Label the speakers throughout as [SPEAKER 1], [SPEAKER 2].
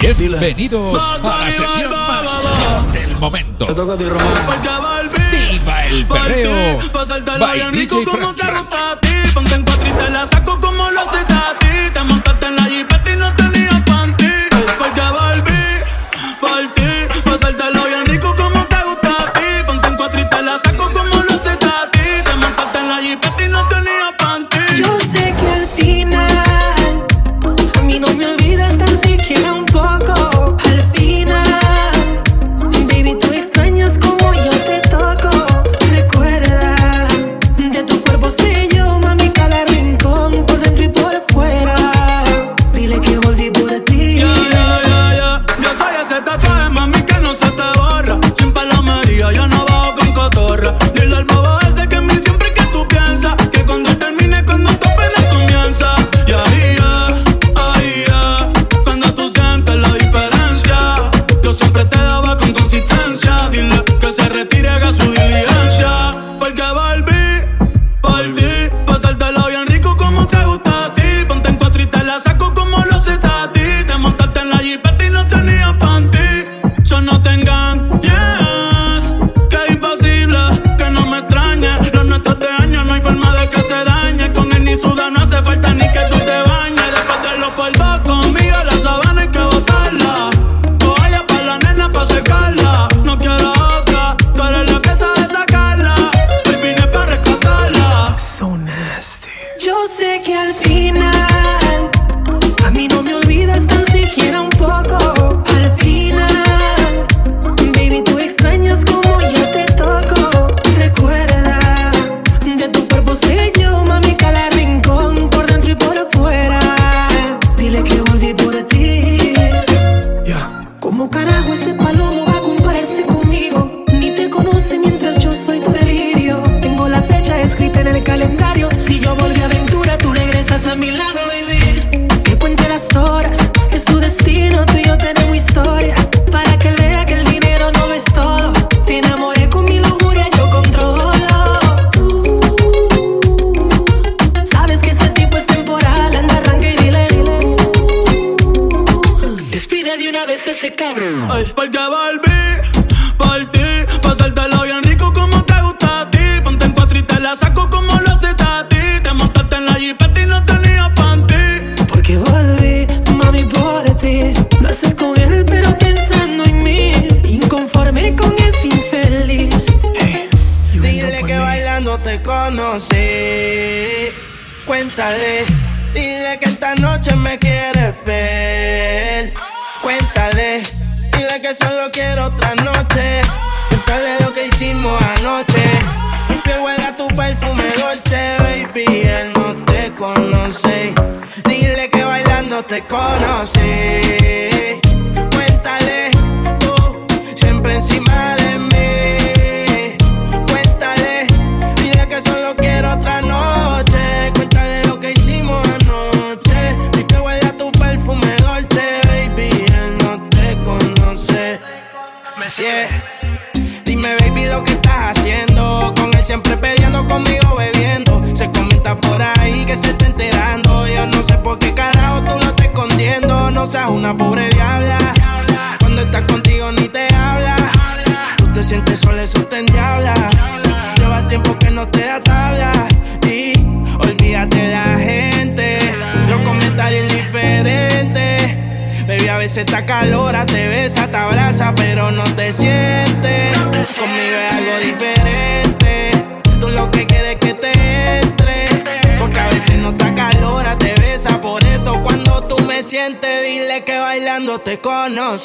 [SPEAKER 1] Bienvenidos a la sesión más del momento. Viva el perreo. By DJ Frank.
[SPEAKER 2] Ponte en cuatro y te la saco como lo hace
[SPEAKER 3] Tati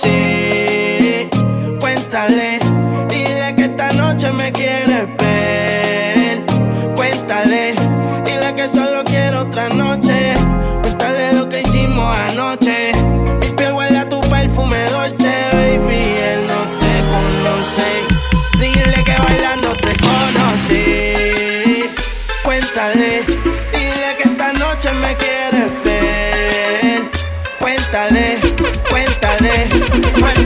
[SPEAKER 3] see right.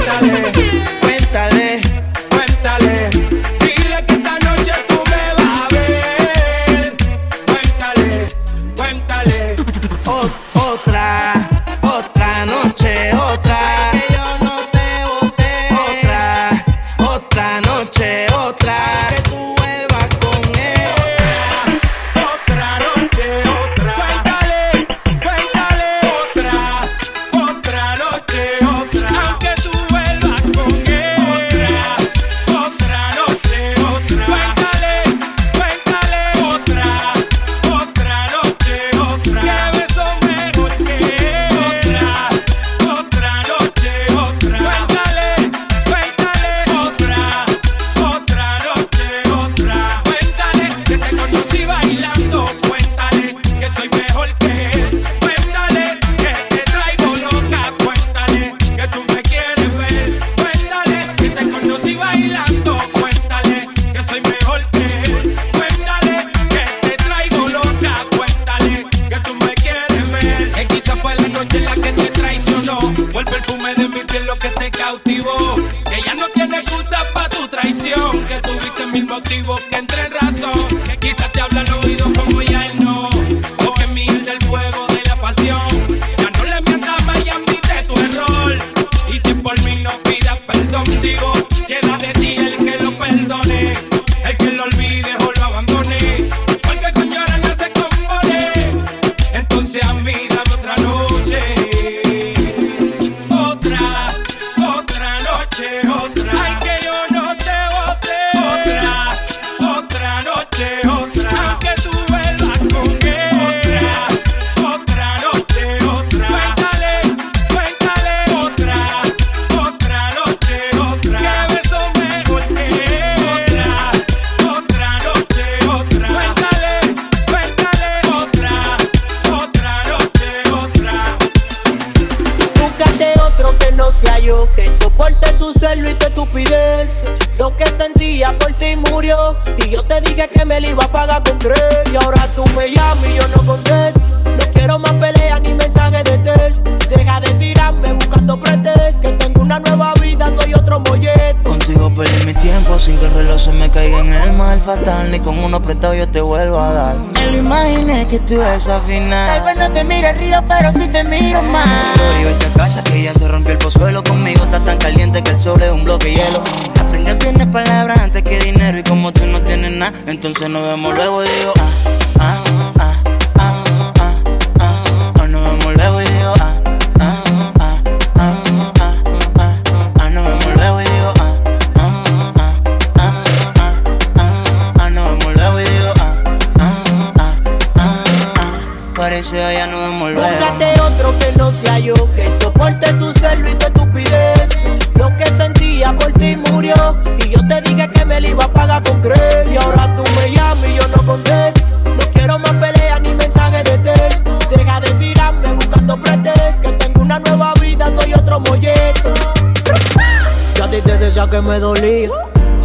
[SPEAKER 3] fatal, ni con uno prestado yo te vuelvo a dar. Me lo imaginé que tú desafinas.
[SPEAKER 4] Tal vez no te mire río, pero si sí te miro más.
[SPEAKER 3] Soy esta casa que ya se rompió el pozuelo. Conmigo está tan caliente que el sol es un bloque de hielo. Aprende a tener palabras antes que dinero. Y como tú no tienes nada, entonces nos vemos luego y digo, ah. sea, ya no.
[SPEAKER 4] Búscate otro que no sea yo, que soporte tu celo y tu estupidez. Lo que sentía por ti murió, y yo te dije que me lo iba a pagar con creces. Y ahora tú me llamas y yo no conté. No quiero más peleas ni mensajes de test. Deja de tirarme buscando pretextos, que tengo una nueva vida, soy otro molleto. Ya a ti te decía que me dolía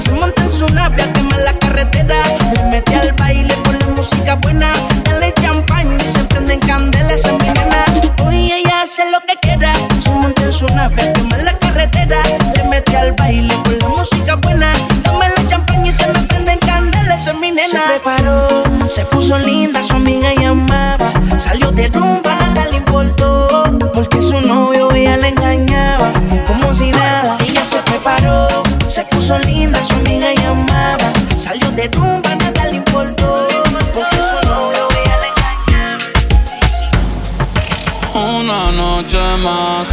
[SPEAKER 5] Se
[SPEAKER 6] monta en su nave
[SPEAKER 7] a quemar la carretera. Le mete al baile con la música buena. Dale champaña y se prenden candelas en mi nena. Hoy ella hace lo que quiera. Se monta en su nave a quemar la carretera. Le mete al baile con la música buena. Toma la champaña y se me prenden candelas en mi nena. Se preparó, se puso linda, su amiga llamaba. Salió de rumba, nada le importó. Porque su novio ella le engañaba. Como si nada, ella se preparó, se puso linda, su amiga llamaba. Salió de rumba, nada le importó. Porque su novio ella le engañaba.
[SPEAKER 8] Una noche más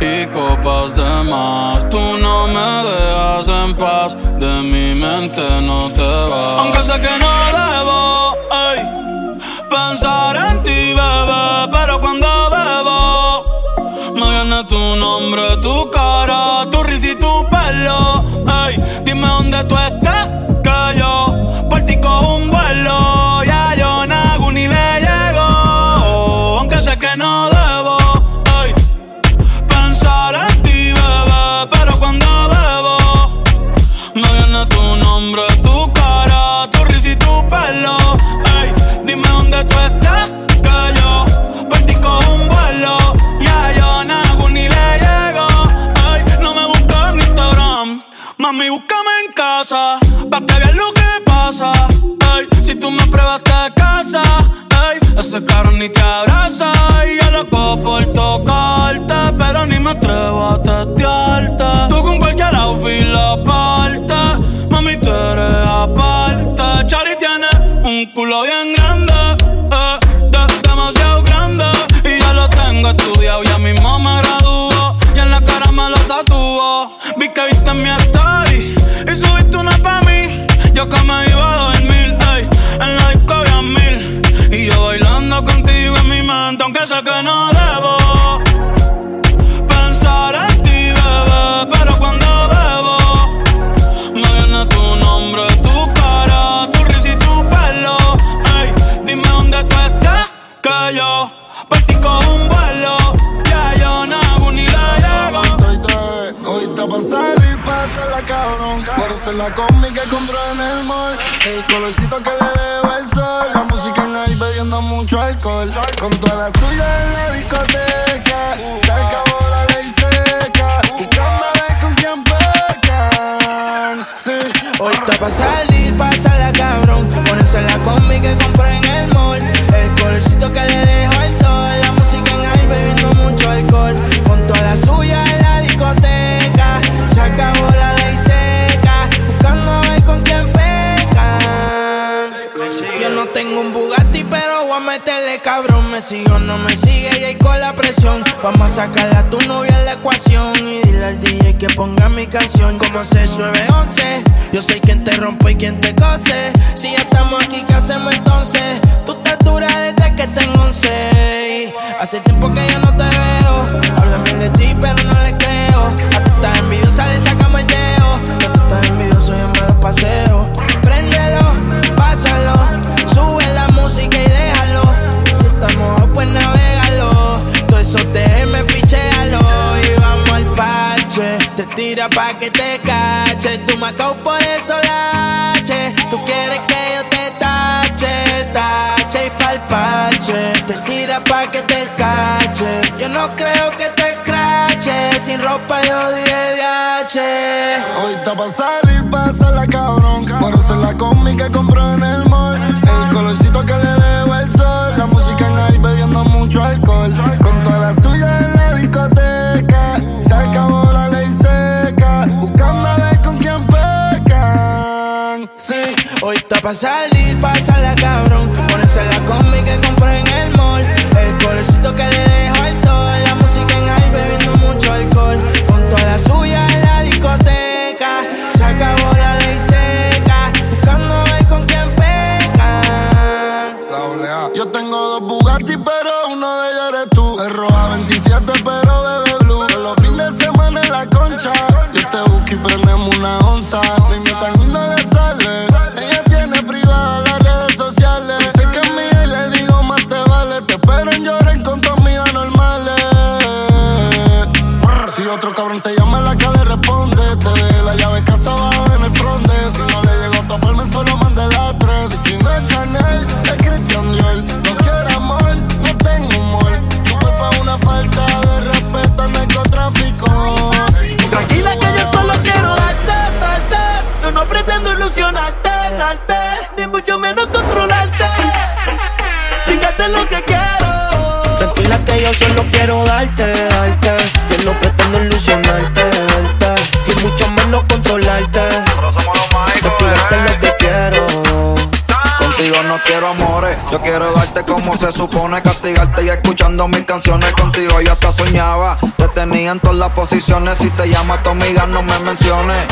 [SPEAKER 8] y copas de más. Tú no me dejas en paz, de mi mente no te vas. Aunque sé que no debo ey, pensar en ti, bebé, pero cuando bebo me viene tu nombre, tu cara, dime dónde tú estás, casa, pa' que veas lo que pasa. Ey, si tú me pruebas te casa, ey, ese cabrón ni te abraza. Y yo loco por tocarte, pero ni me atrevo a testearte. Tú con cualquier outfit la parte, mami, tú eres aparte. Chari tiene un culo bien grande, eh, de- demasiado grande. Y ya lo tengo estudiado, ya mismo me graduó. Y en la cara me lo tatuó. Vi que viste mi story Yo que me la
[SPEAKER 9] combi que compró en el mall. El colorcito que le debo el sol. La música en ahí bebiendo mucho alcohol. Con toda la suya en la discoteca. Se acabó la ley seca. Buscando a ver con quién pecan. Sí.
[SPEAKER 2] Hoy está pa' salir, pásala cabrón. Ponerse la combi que compré en el mall. El colorcito que le dejo al sol. La música en ahí bebiendo mucho alcohol. Con toda la suya en la discoteca. Se acabó Me sigo, no me sigue y ahí con la presión. Vamos a sacarle a tu novia la ecuación. Y dile al DJ que ponga mi canción como 6911. Yo soy quien te rompe y quien te cose. Si ya estamos aquí, ¿qué hacemos entonces? Tú estás dura desde que tengo 11. Hace tiempo que yo no te veo. Hablan bien de ti, pero no le creo. A tú estás envidiosa, le sacamos el dedo. A tú estás envidioso, yo me lo paseo. Préndelo, pásalo. Pa' que te cache. Tú me acabo por eso lache. Tú quieres que yo te tache, tache y pa'l parche. Te tira pa' que te cache. Yo no creo que te crache. Sin ropa yo dije viaje.
[SPEAKER 9] Hoy está pa' salir, pásala cabrón. Por eso la combi que compró en el mall. El colorcito que le debo el sol. La música en ahí bebiendo mucho alcohol.
[SPEAKER 2] Está pa' salir, pásala cabrón. Ponerse la combi que compré en el mall. El colorcito que le dejo al sol. La música en ahí bebiendo mucho alcohol. Con toda la suya
[SPEAKER 10] posiciones. Si te llama tu amiga, no me menciones.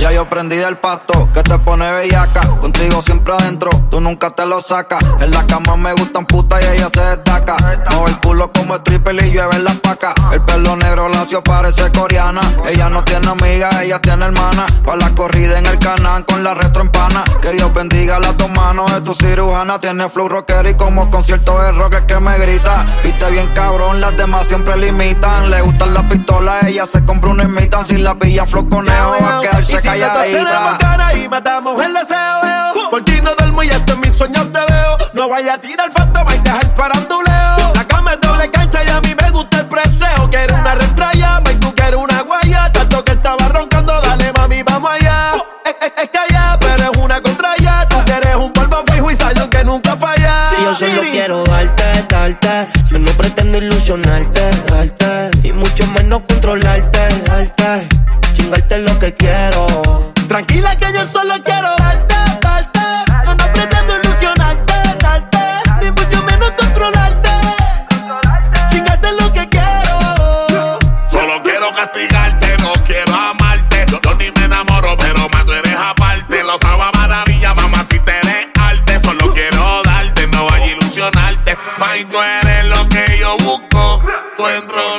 [SPEAKER 10] Ya yo prendí del pasto, que te pone bellaca. Contigo siempre adentro, tú nunca te lo sacas. En la cama me gustan putas y ella se destaca. No el culo como el triple y llueve en la paca. El pelo negro lacio parece coreana. Ella no tiene amiga, ella tiene hermana. Pa' la corrida en el canal con la retro empana. Que Dios bendiga las dos manos de tu cirujana. Tiene flow rocker y como concierto de rock que me grita. Viste bien cabrón, las demás siempre limitan. Le gustan las pistolas, ella se compra una imitan. Si la pillan flow conejo, va a quedarse
[SPEAKER 11] tenemos ganas y matamos el deseo. Por ti no duermo y hasta en mis sueños te veo. No vaya a tirar fantasma y dejar faranduleo. La cama es doble cancha y a mí me gusta el preseo. Quiero una retraya, y tú quieres una guaya. Tanto que estaba roncando, dale mami, vamos allá. Es, es, que allá, pero es una contraya. Tú quieres un polvo fijo y saldo que nunca falla.
[SPEAKER 12] Si yo solo quiero darte, darte. Yo no pretendo ilusionarte, darte. Y mucho menos controlarte,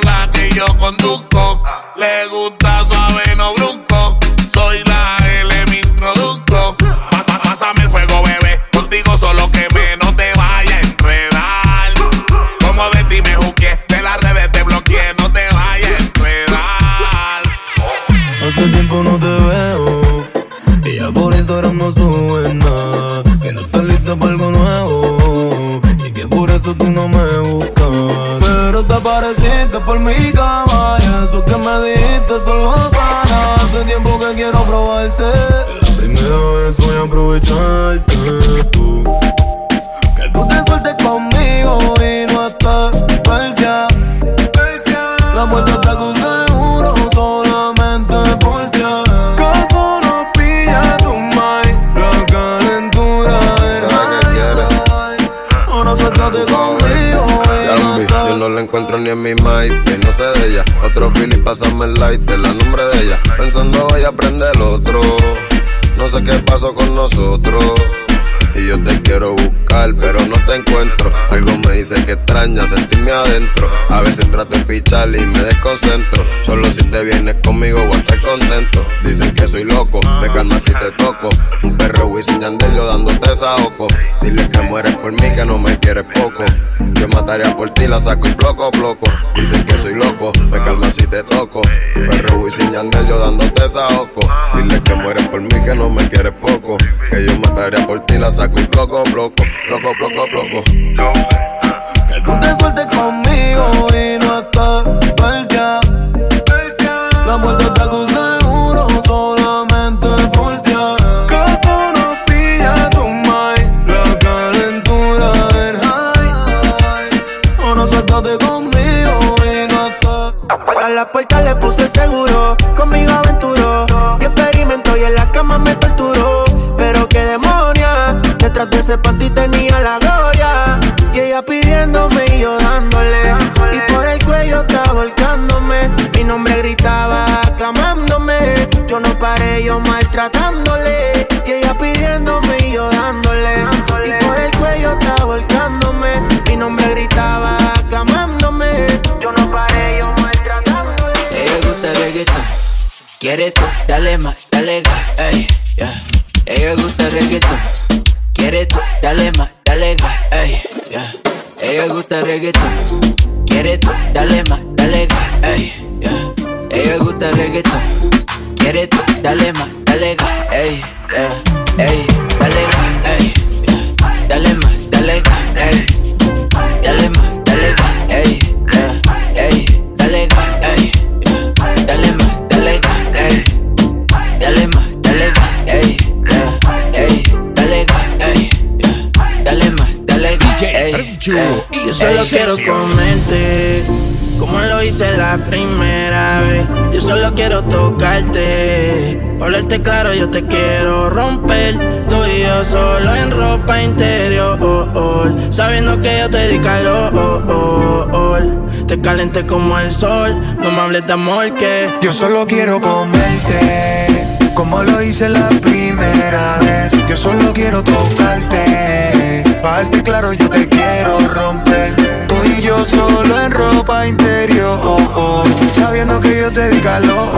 [SPEAKER 13] enrola que yo conduzco. Le gusta suave, no brusco.
[SPEAKER 14] Aprovecharte tú. Que tú te sueltes conmigo y no estás persia. La vuelta está con seguro, solamente por si acaso no pilla tu mind. La calentura es high. Ahora suéltate conmigo y no estás
[SPEAKER 15] Yo no la encuentro ni en mi mind, no sé de ella. Otro Philly, pásame el light, de la nombre de ella. Pensando voy a aprender el otro. No sé qué pasó con nosotros. Y yo te quiero buscar, pero no te encuentro. Algo me dice que extraña sentirme adentro. A veces trato de pichar y me desconcentro. Solo si te vienes conmigo voy a estar contento. Dicen que soy loco, me calma si te toco. Un perro Wisin Yandel yo dándote ojo Dile que mueres por mí, que no me quieres poco. Yo mataría por ti, la saco y bloco, bloco. Dicen que soy loco, me calma si te toco. Perro Wisin Yandel yo dándote ojo Dile que mueres por mí, que no me quieres poco. Que yo mataría por ti, la saco y bloco, bloco, bloco, bloco, bloco.
[SPEAKER 14] Que tú te sueltes conmigo y no estás persia. La muerte está con la
[SPEAKER 12] puerta le puse seguro, conmigo aventuró. Y experimento y en la cama me torturó. Pero qué demonia, detrás de ese panty tenía la gloria. Y ella pidiéndome y yo dándole. Y por el cuello estaba volcándome. Mi nombre gritaba, aclamándome. Yo no paré, yo maltratándole.
[SPEAKER 2] La primera vez. Yo solo quiero tocarte, para hablarte claro, yo te quiero romper. Tú y yo solo en ropa interior, sabiendo que yo te di calor. Te calenté como el sol, no me hables de amor que.
[SPEAKER 16] Yo solo quiero comerte, como lo hice la primera vez. Yo solo quiero tocarte, para claro, yo te quiero romper. Y yo solo en ropa interior, sabiendo que yo te di calor.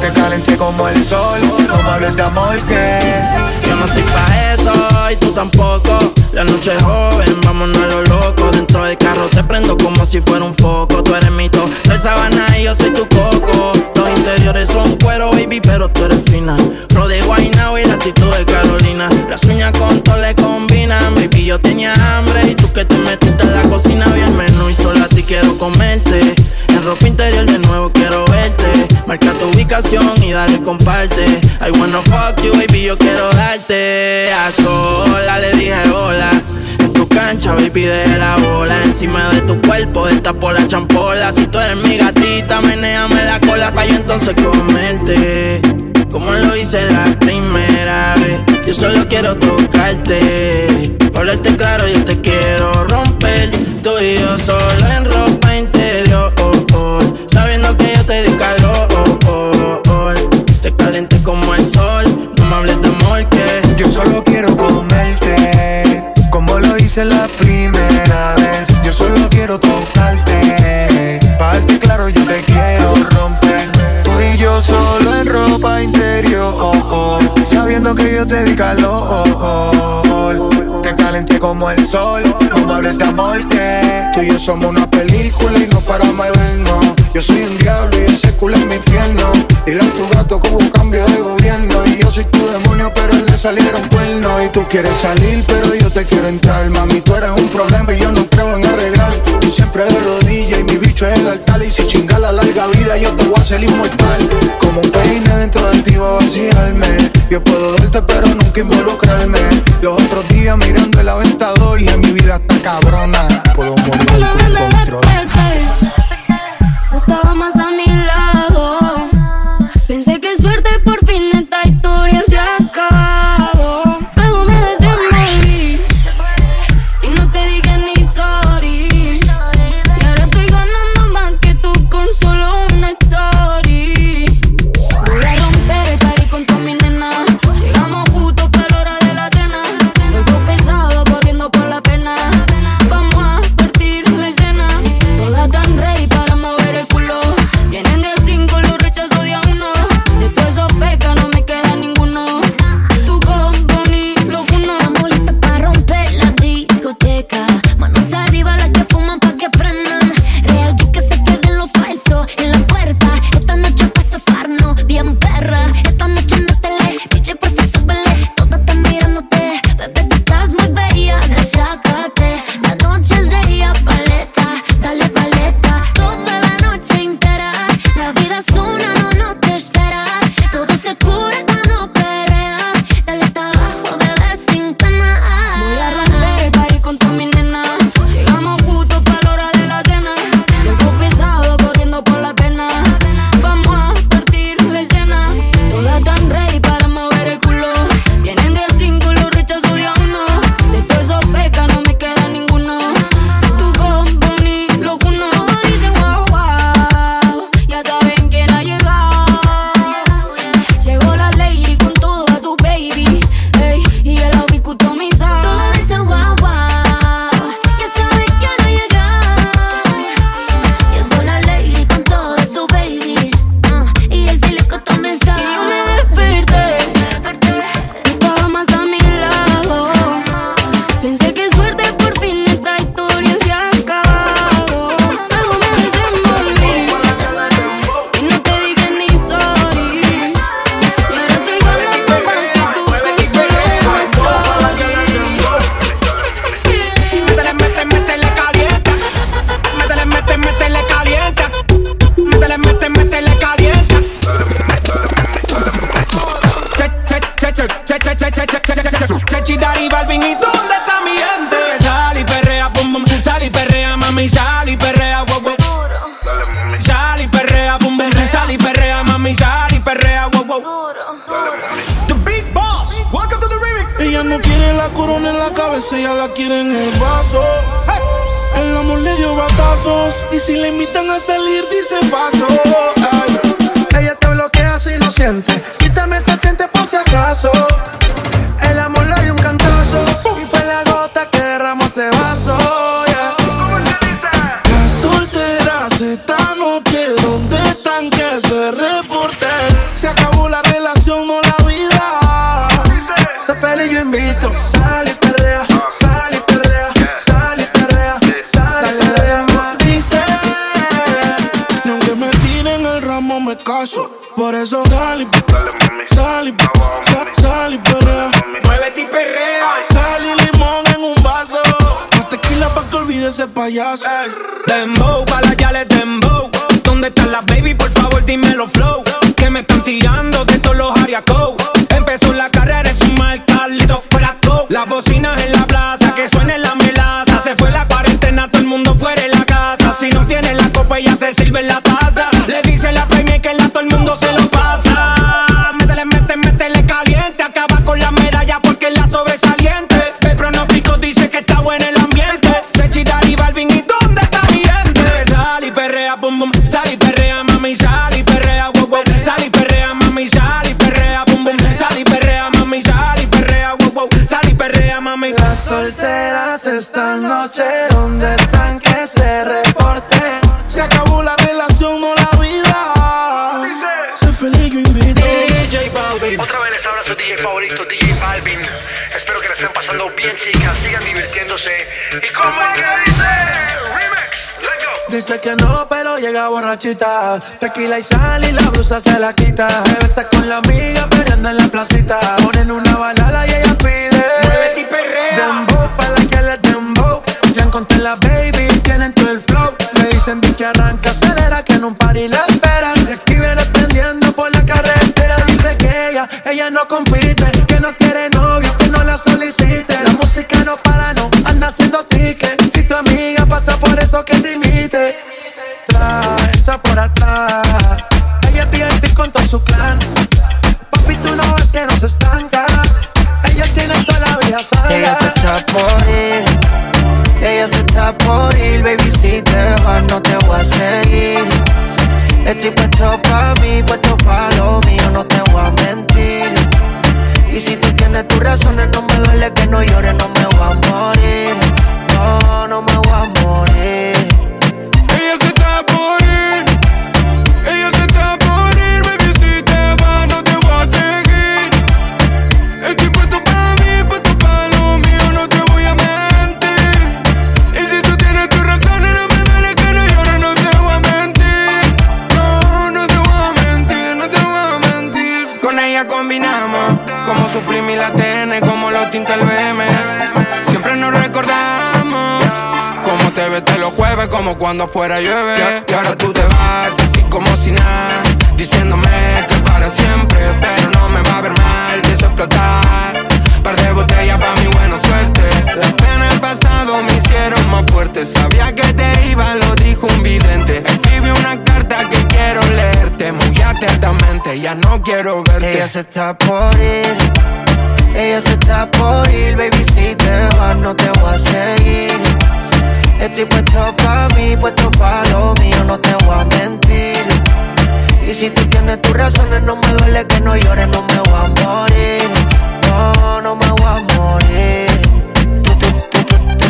[SPEAKER 16] Te calenté como el sol, no me hables de amor que.
[SPEAKER 2] Yo no estoy pa' eso y tú tampoco. La noche es joven, vámonos a lo loco. Dentro del carro te prendo como si fuera un foco. Tú eres mi to de sabana y yo soy tu coco. Interiores son cuero, baby, pero tú eres fina. Pro de Guaynao y la actitud de Carolina. Las uñas con todo le combinan. Baby, yo tenía hambre y tú que te metiste en la cocina. bien menú y solo a ti quiero comerte. En ropa interior de nuevo quiero verte. Marca tu ubicación y dale comparte. I wanna fuck you, baby, yo quiero darte. A sola le dije hola. Cancha, baby, de la bola. Encima de tu cuerpo, por la champola. Si tú eres mi gatita, menéame la cola. Pa' yo entonces comerte. Como lo hice la primera vez. Yo solo quiero tocarte. Hablarte claro, yo te quiero romper. Tú y yo solo en ropa interior. Sol. No me hables de amor que.
[SPEAKER 16] Tú y yo somos una película y no paramos de vernos. Yo soy un diablo y ese culo es mi infierno. Dile a tu gato que hubo un cambio de gobierno. Y yo soy tu demonio, pero él le salieron cuernos. Y tú quieres salir, pero yo te quiero entrar. Mami, tú eres un problema y yo no creo en arreglar. Tú siempre de rodillas y mi bicho es el altar. Y si chinga la larga vida, yo te voy a hacer inmortal. Como un peine dentro de ti va a vaciarme. Yo puedo darte, pero nunca involucrarme. Los otros días mirando el aventador y en mi vida está cabrona. Puedo morir con control.
[SPEAKER 17] estaba más a mi lado.
[SPEAKER 18] Todo
[SPEAKER 17] el
[SPEAKER 19] mundo se que
[SPEAKER 20] no,
[SPEAKER 16] pero llega borrachita. Tequila y sal y la blusa se la quita. Se besa con la amiga peleando en la placita. Ponen una balada y ella pide.
[SPEAKER 19] Muévete y perrea.
[SPEAKER 16] Dembow pa' la que le dembow. Ya encontré la baby, tienen todo el flow. Me dicen vi que arranca, acelera, que en un party la esperan. Y aquí viene prendiendo por la carretera. Dice que ella, ella no compite. Que no quiere novio, que no la solicite. La música no para, no anda haciendo ticket. Si tu amiga pasa por eso que te imite. Ella se
[SPEAKER 12] está por ir, ella se está por ir, baby si te vas no te voy a seguir. Estoy puesto pa' mí, puesto pa' lo mío, no te voy a mentir. Y si tú tienes tus razones, no me duele que no llores, no me voy a morir. No, no me voy a morir.
[SPEAKER 21] Como cuando afuera llueve. Y ahora tú te vas así como si nada, diciéndome que para siempre, pero no me va a ver mal, pienso explotar. Par de botellas pa' mi buena suerte. Las penas del pasado me hicieron más fuerte. Sabía que te iba, lo dijo un vidente. Escribí una carta que quiero leerte muy atentamente. Ya no quiero verte.
[SPEAKER 12] Ella se está por ir, ella se está por ir, baby si te vas no te voy a seguir. Estoy puesto pa' mí, puesto pa' lo mío, no te voy a mentir. Y si tú tienes tus razones, no me duele que no llores, no me voy a morir. No, no me voy a morir.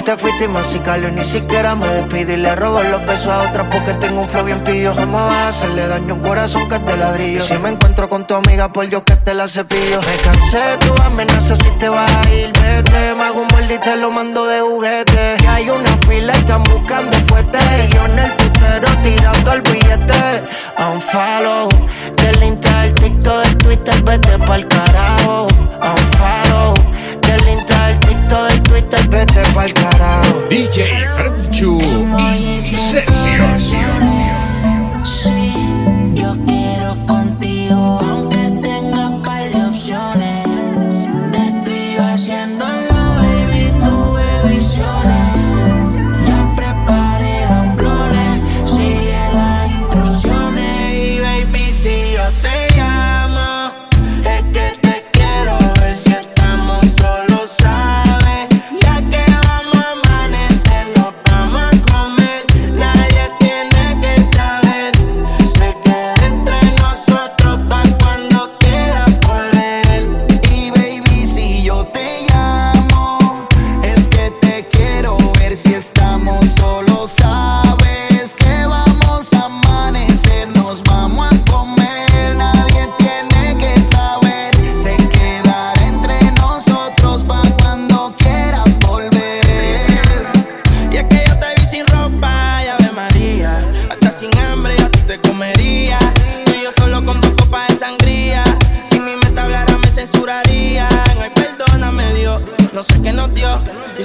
[SPEAKER 12] Te fuiste y masicalo, ni siquiera me despido y le robo los besos a otra porque tengo un flow bien pillo. Jamás vas a hacerle daño a un corazón que de ladrillo. Si me encuentro con tu amiga, por Dios que te la cepillo. Me cansé de tu amenaza si te vas a ir, vete. Me hago un borde y te lo mando de juguete. Que hay una fila están buscando fuerte. Y yo en el putero tirando el billete. A un follow, del Insta, el TikTok, del Twitter, vete pa'l carajo. A un follow, del Insta, el TikTok, del Twitter, vete pa'l carajo.
[SPEAKER 1] DJ Franchu y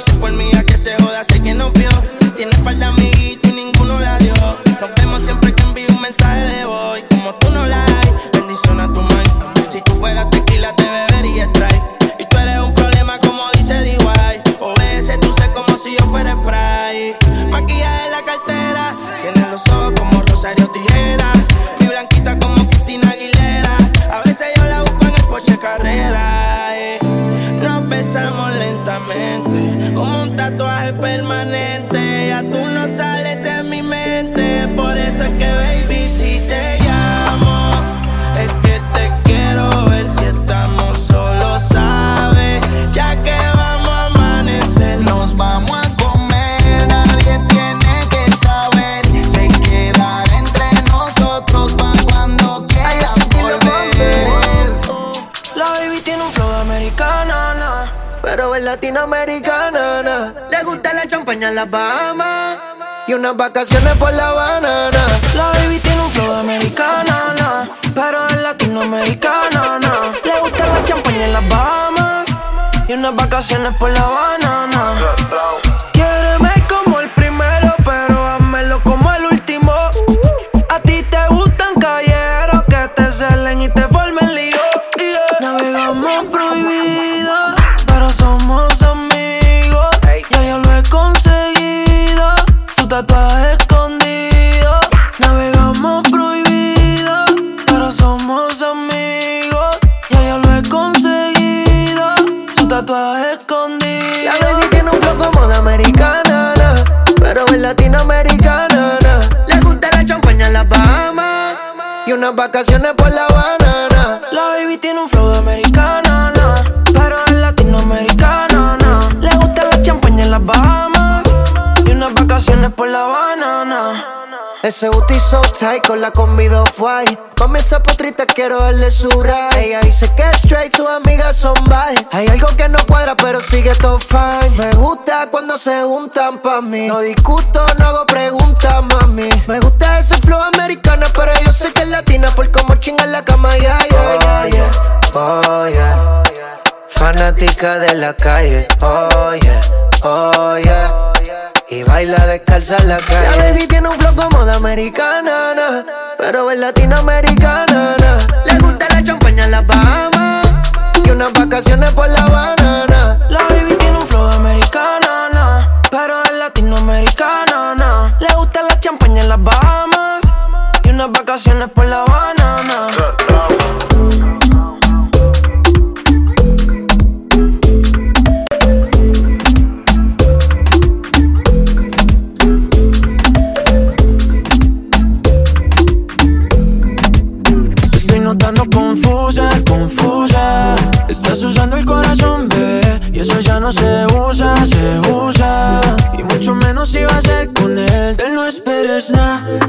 [SPEAKER 2] Por mí a que se joda, sé que nos vio. Tiene par de amiguitos y ninguno la dio. Nos vemos siempre que envío un mensaje de voy. Como tú no la hay, bendición a tu mind. Si tú fueras tequila, te bebería strike.
[SPEAKER 7] Las y unas vacaciones por la banana. La baby tiene un flow de americana, na. pero es latinoamericana. na. Le gusta la champaña en las Bahamas y unas vacaciones por la. Quiéreme vacaciones Ese booty so tight con la combi white. Mami esa potrita quiero darle su ride. Ella dice que straight, sus amigas son bye. Hay algo que no cuadra pero sigue todo fine. Me gusta cuando se juntan pa' mí. No discuto, no hago preguntas, mami. Me gusta ese flow americana pero yo sé que es latina Por cómo chinga la cama, yeah, yeah, yeah, yeah. Oh, yeah. Fanática de la calle, oh, yeah, oh, yeah y baila descalza en la calle. La baby tiene un flow como de americana, na, pero es latinoamericana. na. Le gusta la champaña en las Bahamas y unas vacaciones por la banana. La baby tiene un flow de americana, na, pero es latinoamericana. na. Le gusta la champaña en las Bahamas y unas vacaciones por la banana.
[SPEAKER 14] Se usa, se usa. Y mucho menos si va a ser con él. De él no esperes nada,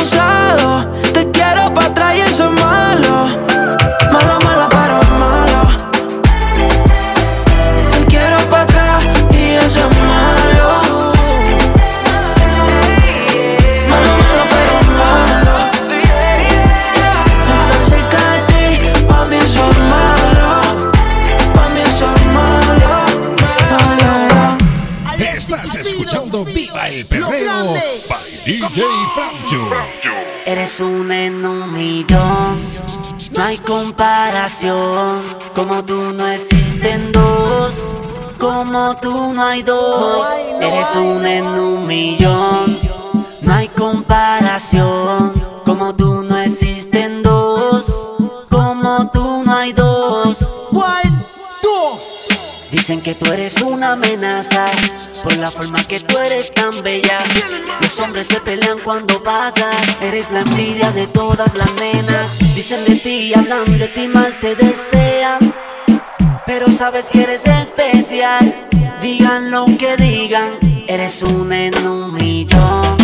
[SPEAKER 21] rosado Como
[SPEAKER 22] tú no existen dos, como tú no hay dos. Eres un en un millón. Dicen que tú eres una amenaza por la forma que tú eres tan bella. Los hombres se pelean cuando pasas, eres la envidia de todas las nenas. Dicen de ti, hablan de ti, mal te desean, pero sabes que eres especial. Digan lo que digan, eres un en un millón.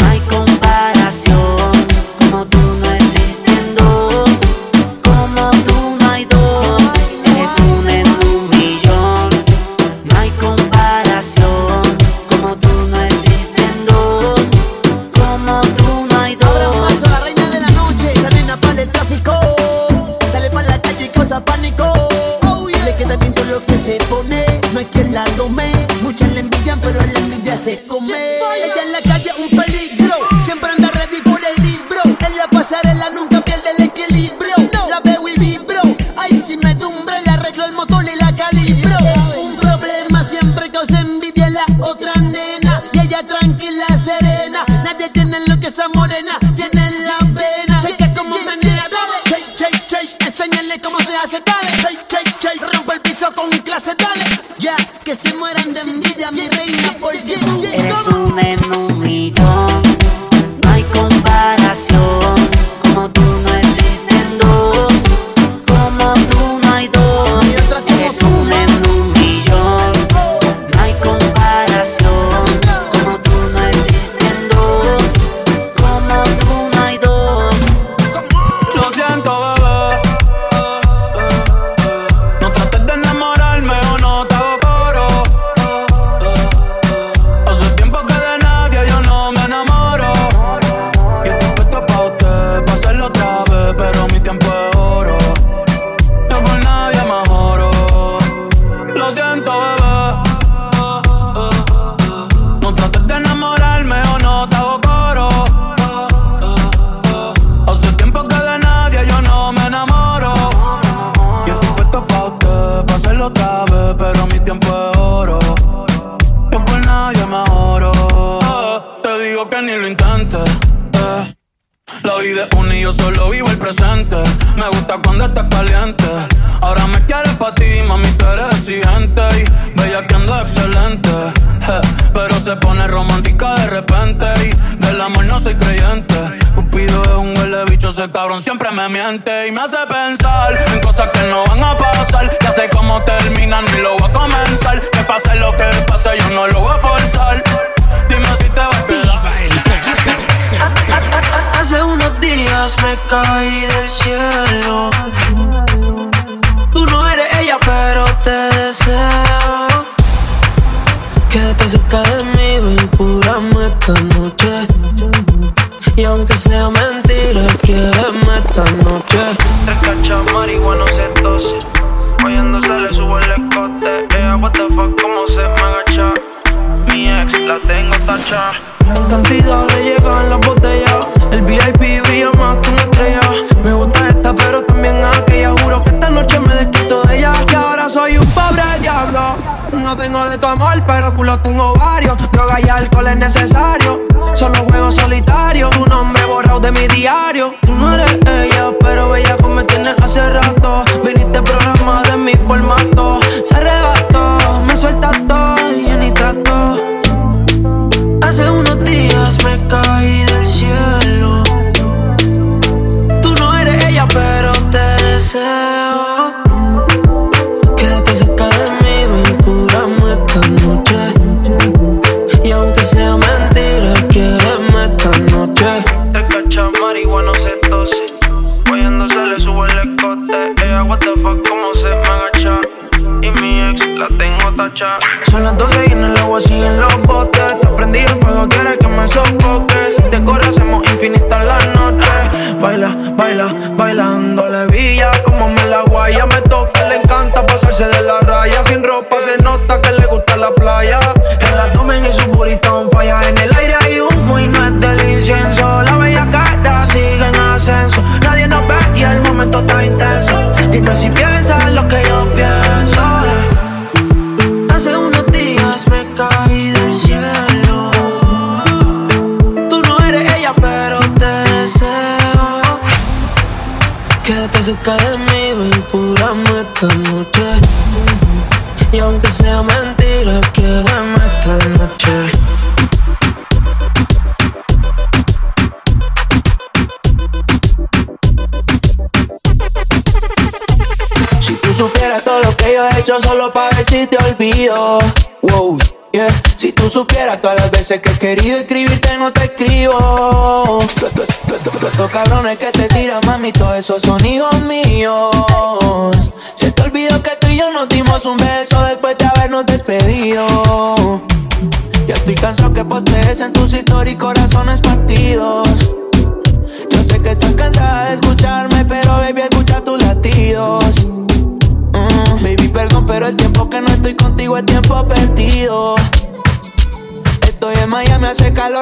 [SPEAKER 22] No hay comparación como tú. no
[SPEAKER 23] es que la tome. Muchas la envidian, pero la envidia se come. Ella en la calle un peligro, siempre anda ready por el libro. En la pasarela nunca pierde el equilibrio. La veo y vibro, ahí si me tumbre, le arreglo el motor y la calibro. Un problema siempre causa envidia en la otra nena. Y ella tranquila, serena. Nadie tiene lo que esa morena tiene la pena. Checa cómo menea, dale. Shake, shake, shake, enséñale cómo se hace, dale con clase, dale. Ya, yeah, que se mueran de envidia, mi reina, porque tú
[SPEAKER 22] eres un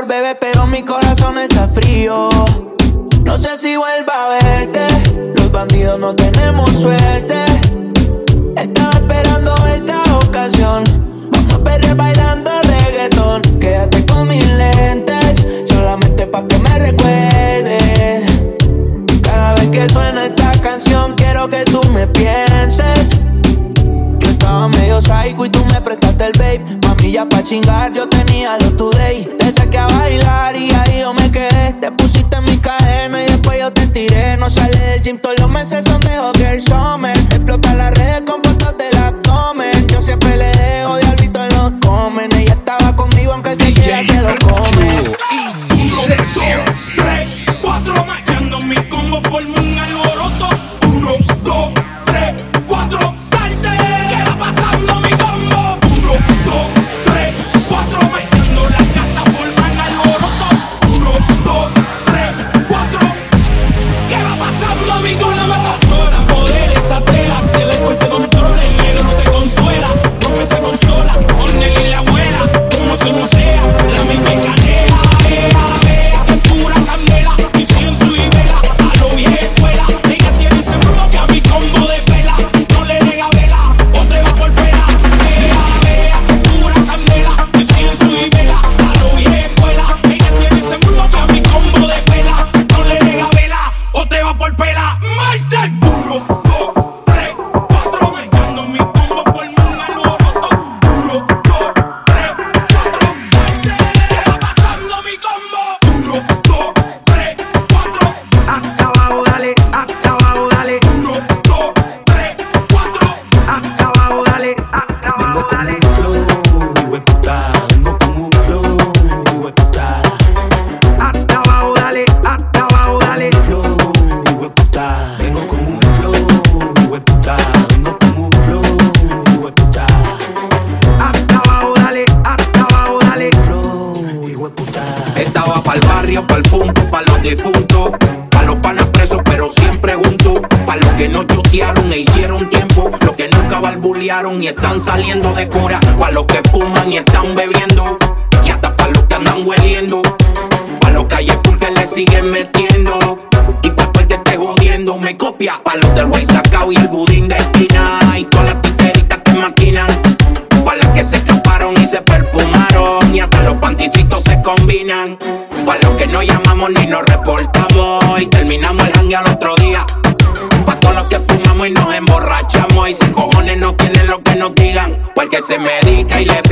[SPEAKER 8] bebé,
[SPEAKER 24] pero
[SPEAKER 25] mi
[SPEAKER 2] corazón está se
[SPEAKER 26] medica y le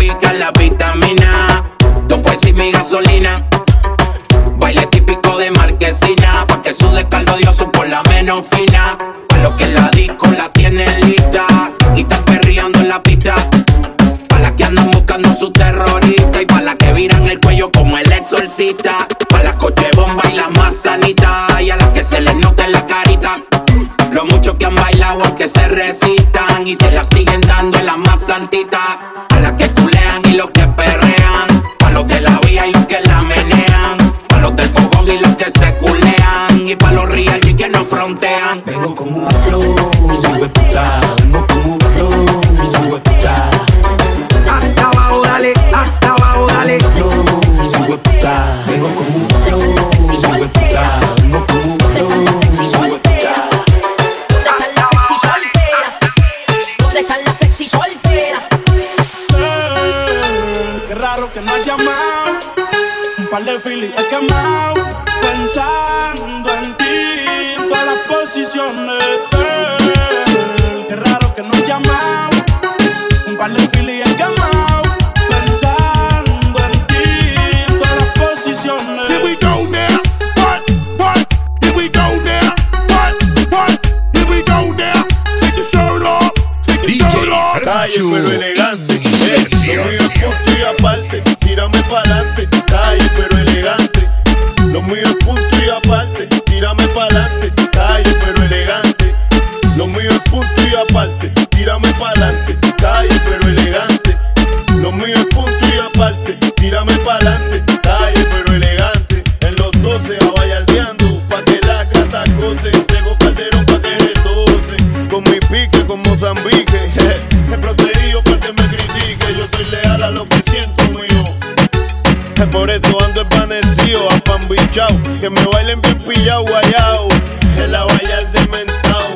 [SPEAKER 27] amanecido, apambichao. Que me bailen bien pillao, guayao. El abayal dementao,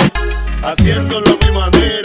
[SPEAKER 27] haciéndolo a mi manera.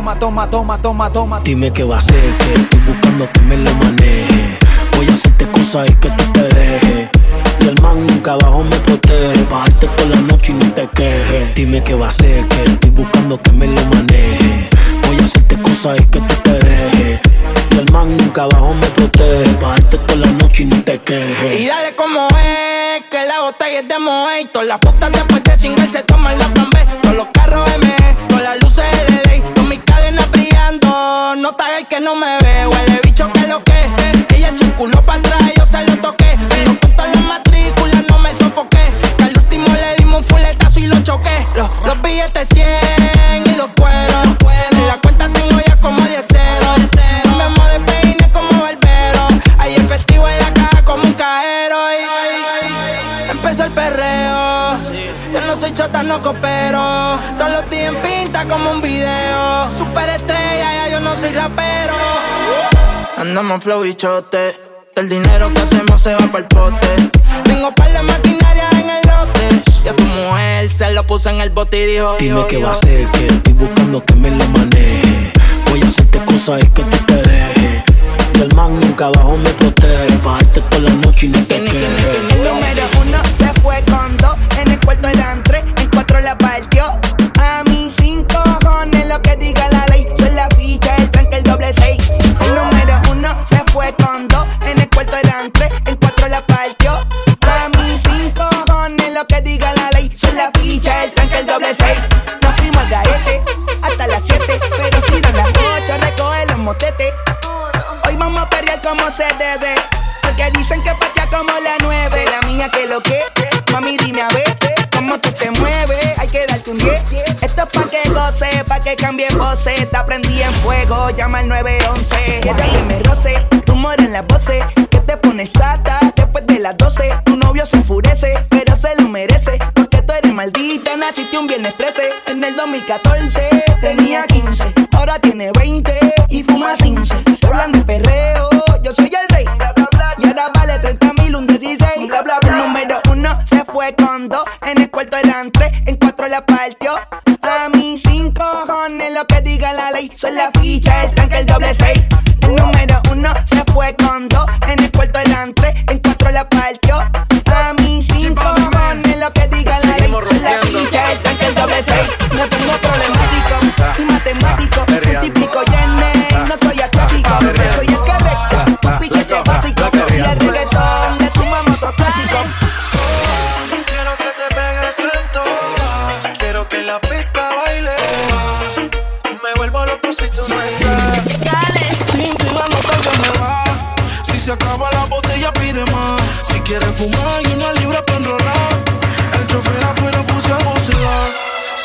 [SPEAKER 2] Toma, toma, toma, toma, toma.
[SPEAKER 28] Dime qué va a ser que estoy buscando que me lo maneje. Voy a hacerte cosas y que tú te dejes. Y el man nunca abajo me protege. Bajarte por la noche y no te quejes. Dime qué va a ser que estoy buscando que me lo maneje. Voy a hacerte cosas y que tú te dejes. Y el man nunca abajo me protege. Bajarte por la noche y no te quejes.
[SPEAKER 2] Y dale como es, que la botella es de Moe. Todas las putas después de chingar se toman la plan B. Todos los carros M, todas las luces L nena brillando. No está el que no me ve, huele bicho que lo que. Ella chuculó para atrás, yo se lo toqué. Los puntos las matrículas, no me sofoqué. Que al último le dimos un fuletazo y lo choqué. Los, los billetes 100 y los cueros. En la cuenta tengo ya como 10 ceros. No me mo de peine como barbero. Hay efectivo en la caja como un cajero. Y... Empezó el perreo. Yo no soy chota, no copero. Todos los días en pinta como un video
[SPEAKER 29] soy rapero. Andamos flow y chote. El dinero que hacemos se va para el pote. Tengo par de maquinaria en el lote. Ya tu mujer se lo puso en el bote y dijo:
[SPEAKER 28] Dime qué va a hacer, que estoy buscando que me lo maneje. Voy a hacerte cosas y que tú te dejes. Y el man nunca abajo me protege. Pa' darte toda la noche y no te quejes.
[SPEAKER 29] El número uno se fue seis. Nos fuimos al gaete hasta las siete. Pero si dan las ocho, recoge los motetes. Hoy vamos a pelear como se debe. Porque dicen que patea como la nueve. La mía que lo que, mami dime a ver cómo tú te mueves. Hay que darte un 10. Esto es pa' que goce, pa' que cambie voces. Te aprendí en fuego, llama al 911. Quiero que me roce, rumor en las voces. Que te pones sata después de las 12. Tu novio se enfurece, naciste un viernes 13. En el 2014 tenía 15, ahora tiene 20 y fuma 15. Se hablan de perreo, yo soy el rey. Y ahora vale 30 mil, un 16. Bla, bla, bla. Número uno se fue con dos. En el cuarto eran tres, en cuatro la partió. A mí cinco cojones lo que diga la ley. Soy la ficha, el tanque, el doble seis. El número uno se fue con dos. En doble seis. Me pongo problemático y matemático. Multiplico y no soy atlético. Soy el que recta, piquete básico. Y el reggaetón le sumamos otro clásico.
[SPEAKER 16] Quiero que te pegues lento. Quiero que la pista baile. Me vuelvo loco si tú no estás.
[SPEAKER 30] Sin ti la nota se me va. Si se acaba la botella, pide más. Si quieres fumar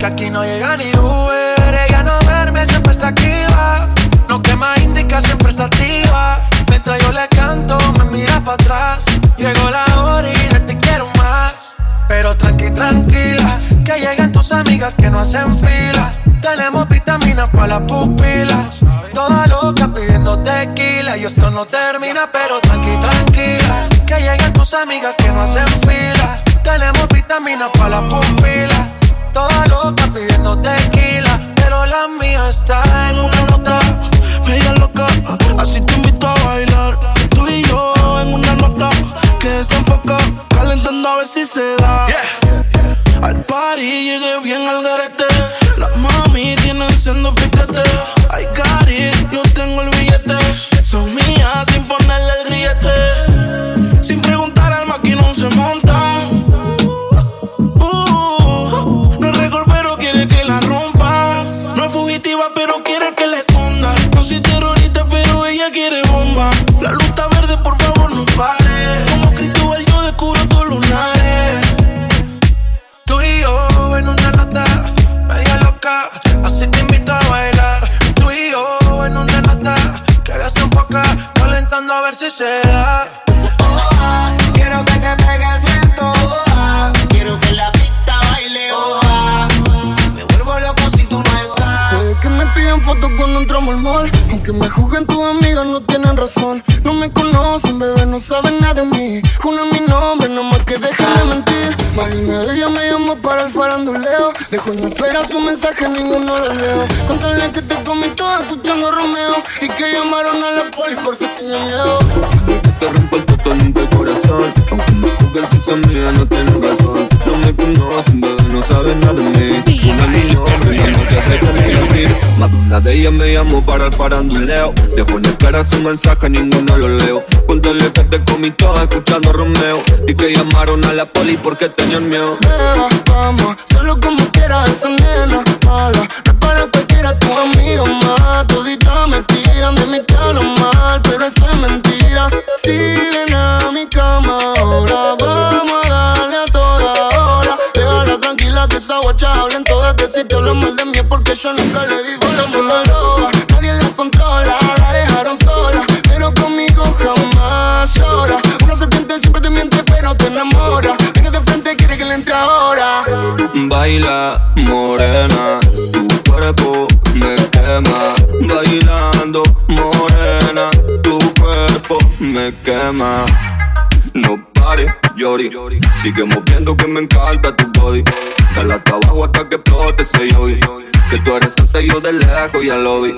[SPEAKER 16] que
[SPEAKER 30] te
[SPEAKER 16] te aquí no llega ni Uber. Ella no verme, siempre está activa. No quema indica, siempre está activa. Mientras yo le canto, me mira para atrás. Llegó la hora y de ti quiero más. Pero tranqui, tranquila, que lleguen tus amigas que no hacen fila. Tenemos vitaminas para las pupilas. Toda loca pidiendo tequila. Y esto no termina, pero tranqui, tranquila. Que lleguen tus amigas que no hacen fila. Tenemos vitaminas para las pupilas. Toda loca pidiendo tequila. Pero la mía está en una nota.
[SPEAKER 30] Ella loca, así te invito a bailar. Tú y yo en una nota que desenfoca, calentando a ver si se da. Al party llegué bien al garete. Las mami tienen siendo piquete. I got it, yo tengo el billete. Son mías sin ponerle el grillete. Sin preguntar
[SPEAKER 16] así te invito a bailar. Tú y yo en una nota que desenfoca, calentando a ver si se da.
[SPEAKER 12] Quiero que te pegues lento. oh, Quiero que la pista baile. oh, ah. Me vuelvo loco si tú no estás.
[SPEAKER 30] Puede que me pidan fotos cuando entramos al mall. Aunque me juzguen tus amigas, no tienen razón. No me conocen, bebé, no saben nada de mí. Juro mi nombre, no más que dejen de mentir. Marina, ella me llamó para el faranduleo. Dejó en espera su mensaje, ninguno lo leo. Contale que te comí toda escuchando Romeo. Y que llamaron a la poli porque tenía miedo.
[SPEAKER 31] te rompo el en corazón que tus amigas no tienen razón. No me conocen, bebé, no saben nada de mí. Una niña rindo, no te dejan ni Madonna de ella me llamó para el faranduleo Dejo en espera su mensaje, ninguno lo leo. Cuéntale que te comí toda escuchando Romeo. Y que llamaron a la poli porque tenían miedo.
[SPEAKER 30] Nena, vamos, solo como quieras esa nena mala. No para cualquiera
[SPEAKER 9] tus amigos más. Todita me tiran de mi te mal, pero eso es mentira. Si ven a mi cama ahora. todo lo mal de mí porque yo nunca le digo Esa es una loba, nadie la controla La dejaron sola, pero conmigo jamás llora. Una serpiente siempre te miente pero te enamora. Viene de frente, quiere que le entre ahora.
[SPEAKER 31] Baila, morena
[SPEAKER 30] Tu cuerpo
[SPEAKER 31] me quema. Bailando, morena Tu cuerpo me quema. Sigue moviendo que me encanta tu body. Dale hasta abajo hasta que explote ese hoy. Que tú eres santa y yo de lejos ya lo vi.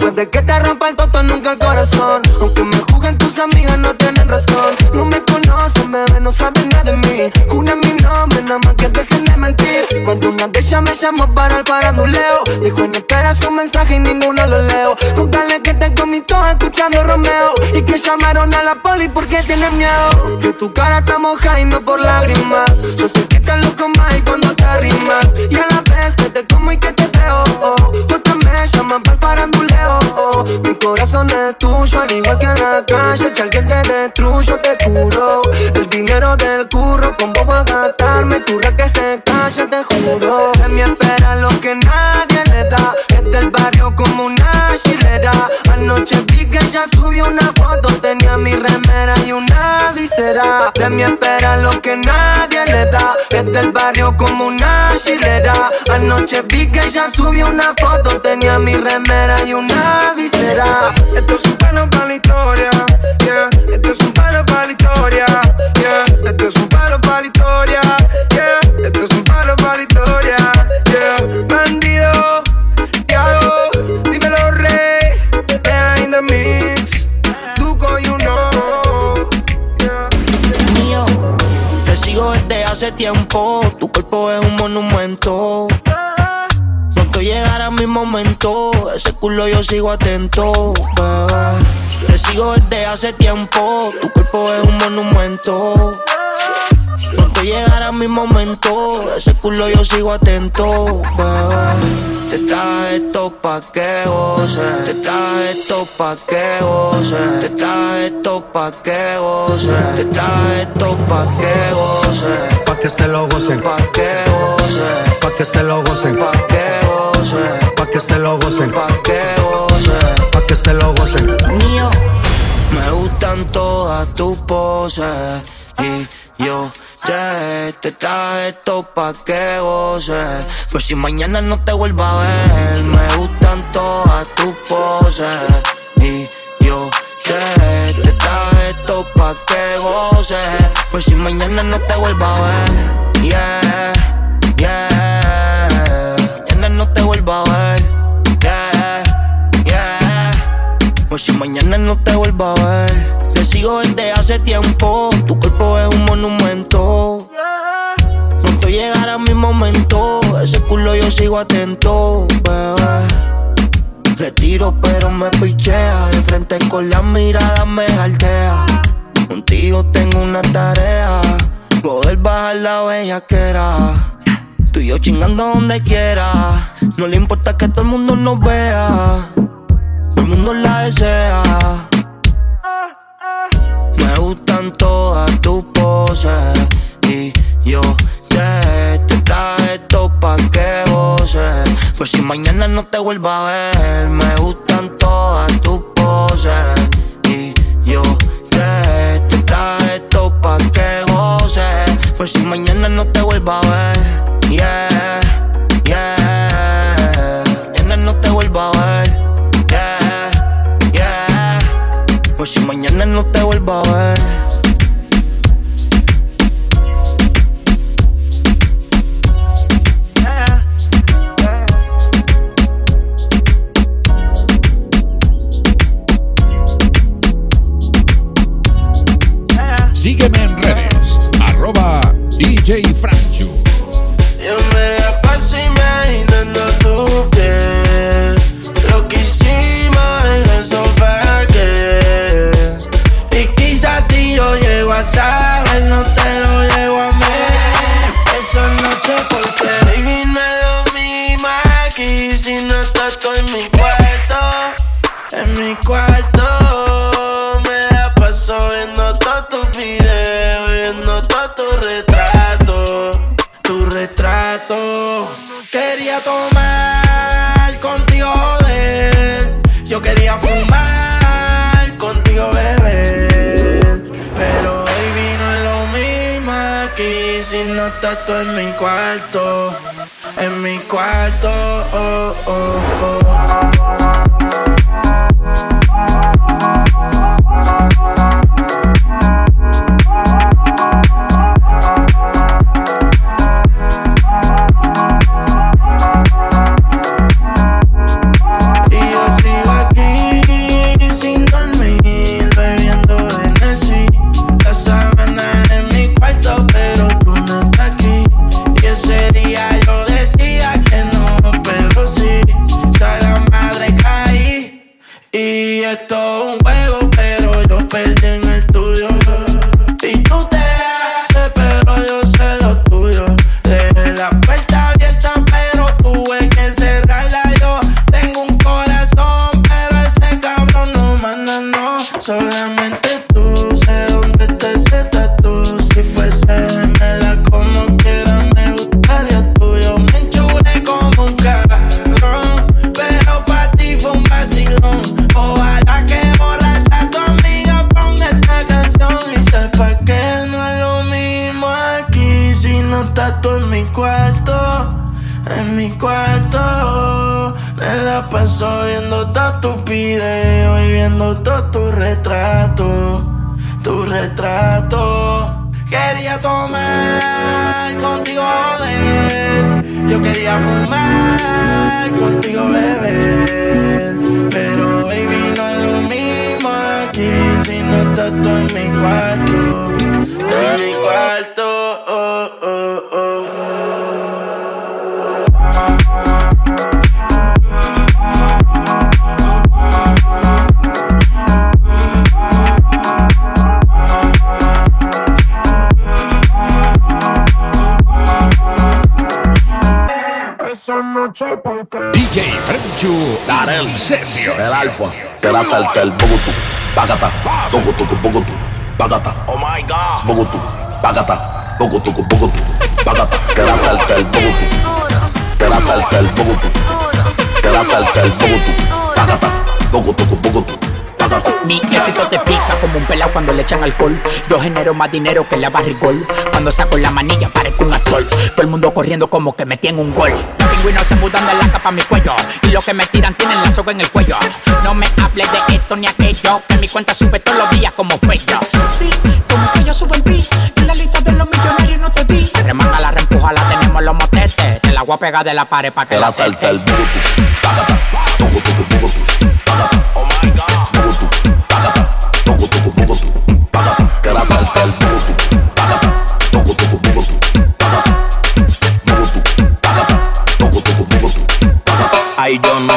[SPEAKER 12] Puede que te rompa el toto, nunca el corazón. Aunque me juzguen tus amigas, no tienen razón. No me conocen, bebé, no saben nada de mí. Jura mi nombre, nada más que dejen de mentir. Cuando una de ellas me llamó para el paranduleo, dijo en espera su mensaje y ninguno lo leo. Contale que te comito escuchando Romeo. Y que llamaron a la poli porque tienen miedo. Que tu cara está moja y no por lágrimas. Yo sé que te loco más y cuando te arrimas. Y a la vez que te como y que te corazón es tuyo, al igual que en la calle. Si alguien te destruyo, te curo. El dinero del curro, con voy a gastarme. Tu que se calla, te juro. De mí espera lo que nadie le da. Es del barrio como una chilera. Anoche vi que ella subió una De mí espera lo que nadie le da. Es del barrio como una chilera. Anoche vi que ella subió una foto. Tenía mi remera y una visera.
[SPEAKER 32] Esto es un palo para la historia, yeah. Esto es un palo para la historia,
[SPEAKER 12] tiempo. Tu cuerpo es un monumento. Pronto llegará mi momento. Ese culo yo sigo atento, bebé. Te sigo desde hace tiempo. Tu cuerpo es un monumento. Pronto llegará mi momento. Ese culo yo sigo atento, bebé. Te traje esto pa' que goces. Te traje esto pa' que goces. Te traje esto pa' que goces. Te traje esto pa' que goces.
[SPEAKER 33] Pa' que se lo gocen.
[SPEAKER 12] Pa' que goces.
[SPEAKER 33] Pa' que se lo gocen.
[SPEAKER 12] Pa' que goces.
[SPEAKER 33] Pa' que se lo gocen.
[SPEAKER 12] Pa' que goces.
[SPEAKER 33] Pa' que se lo gocen.
[SPEAKER 12] Mío. Me gustan todas tus poses. Y yo te, te traje esto pa' que goces. Pues si mañana no te vuelvo a ver. Me gustan todas tus poses. Y yo te, te traje esto pa' que goces. Pues si mañana no te vuelvo a ver. Yeah, yeah. Mañana no te vuelvo a ver. Yeah, yeah. Pues si mañana no te vuelvo a ver. Te sigo desde hace tiempo. Tu cuerpo es un monumento. Pronto llegará mi momento. Ese culo yo sigo atento, bebé. Le tiro pero me pichea. De frente con la mirada me jaltea. Contigo tengo una tarea. Poder bajar la bellaquera. Tú y yo chingando donde quiera. No le importa que todo el mundo nos vea. Todo el mundo la desea. Gustan todas tus poses. Y yo te, traje esto pa' que goces. Pues si mañana no te vuelvo a ver. Me gustan todas tus poses. Y yo te, traje esto pa' que goces. Pues si mañana no te vuelvo a ver. Si mañana no te vuelvo a ver.
[SPEAKER 2] Sígueme en redes, arroba DJ Franchu.
[SPEAKER 34] En mi cuarto, en mi cuarto. Oh, oh, oh.
[SPEAKER 14] Esa noche porque
[SPEAKER 1] DJ Frenchu, Darel Session.
[SPEAKER 35] El alfa, que la salta el Bogotú, Pagata, Bogotú, Bogotú, Pagata. Oh my god. Bogotú, Pagata, Bogotú, Bogotú, Pagata. Que la salta el Bogotú, que la salta el Bogotú, que la salta el Bogotú, Pagata, Bogotú, Bogotú, Pagata.
[SPEAKER 36] Mi éxito te pica como un pelao cuando le echan alcohol. Yo genero más dinero que la barrigol. Cuando saco la manilla parezco un actor. Todo el mundo corriendo como que metí en un gol. Pingüinos se mudan de la capa a mi cuello. Y los que me tiran tienen la soga en el cuello. No me hables de esto ni aquello. Que mi cuenta sube todos los días como fello. Sí, como que yo subo el beat. En la lista de los millonarios no te vi. Remanga la reempuja, la tenemos los motetes. Te la voy a pegar de la pared para que
[SPEAKER 35] Que la salta el Bogotú,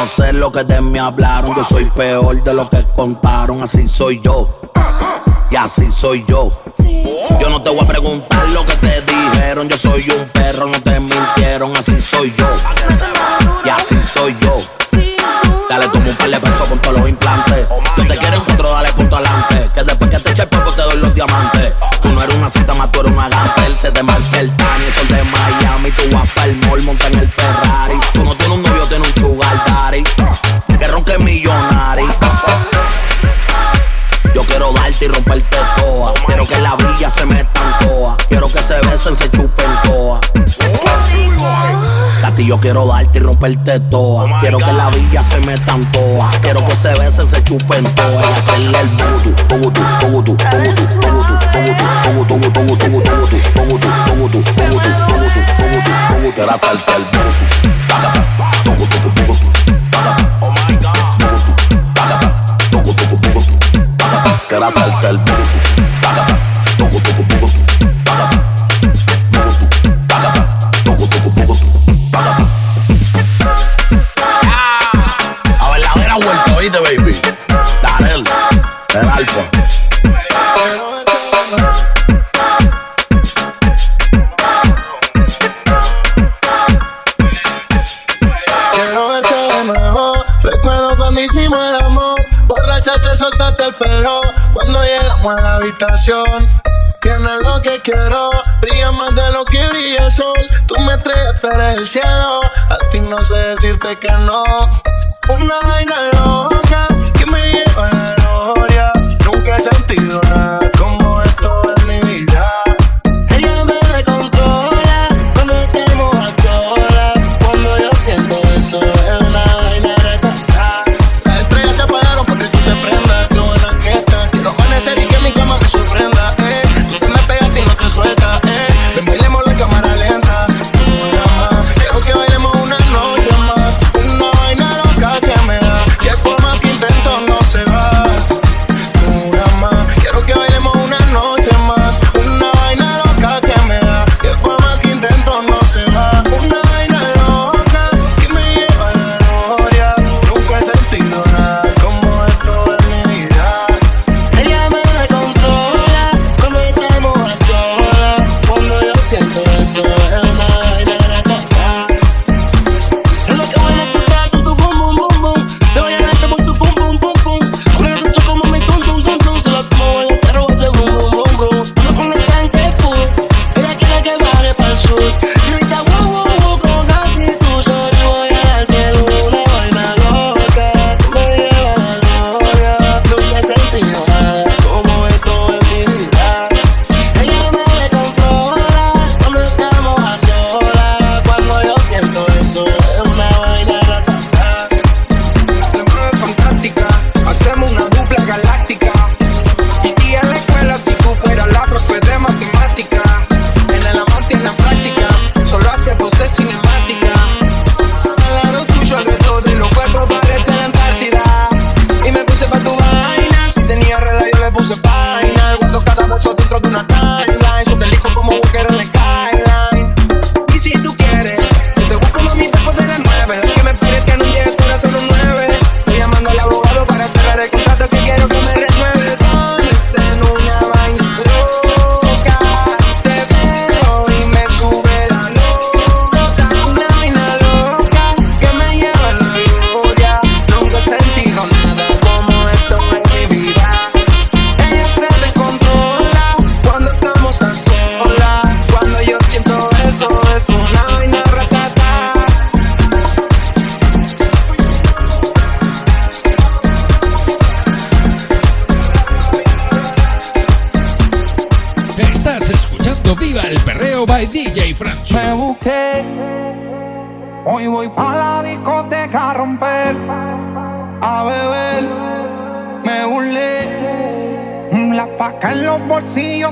[SPEAKER 35] no sé lo que de mí hablaron. Yo soy peor de lo que contaron. Así soy yo. Y así soy yo. Yo no te voy a preguntar lo que te dijeron. Yo soy un perro, no te mintieron. Así soy yo. Y así soy yo. Dale como un par de pesos con todos los implantes. Yo te quiero encuentro, dale punto adelante. Que después que te eche el polvo te doy los diamantes. Tú no eres una cinta más, tú eres una gantel. Se te marca el Tani, sol de Miami. Tú vas el mall, monta en el Ferrari. Daddy. Que ronque millonario. Yo quiero darte y romperte toa. Quiero que la villa se metan toa. Quiero que se besen, se chupen toa. Cati, yo quiero darte y romperte toa. Quiero que la villa se metan toa. Quiero que se besen, se chupen toa. Y hacerle el bugutu, bugutu, bugutu, bugutu, bugutu, bugutu, bugutu, bugutu, bugutu, bugutu, bugutu, bugutu, bugutu, bugutu, bugutu, bugutu. Quiero hacerte el bugutu. Pagata, bugutu, para hacerte el.
[SPEAKER 14] que no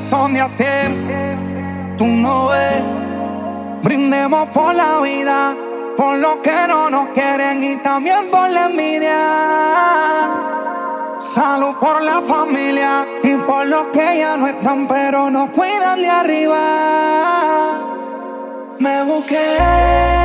[SPEAKER 37] son de hacer, tú no ves. Brindemos por la vida, por lo que no nos quieren y también por la envidia. Salud por la familia y por los que ya no están, pero nos cuidan de arriba. Me busqué.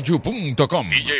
[SPEAKER 1] DJSamyu.com. DJ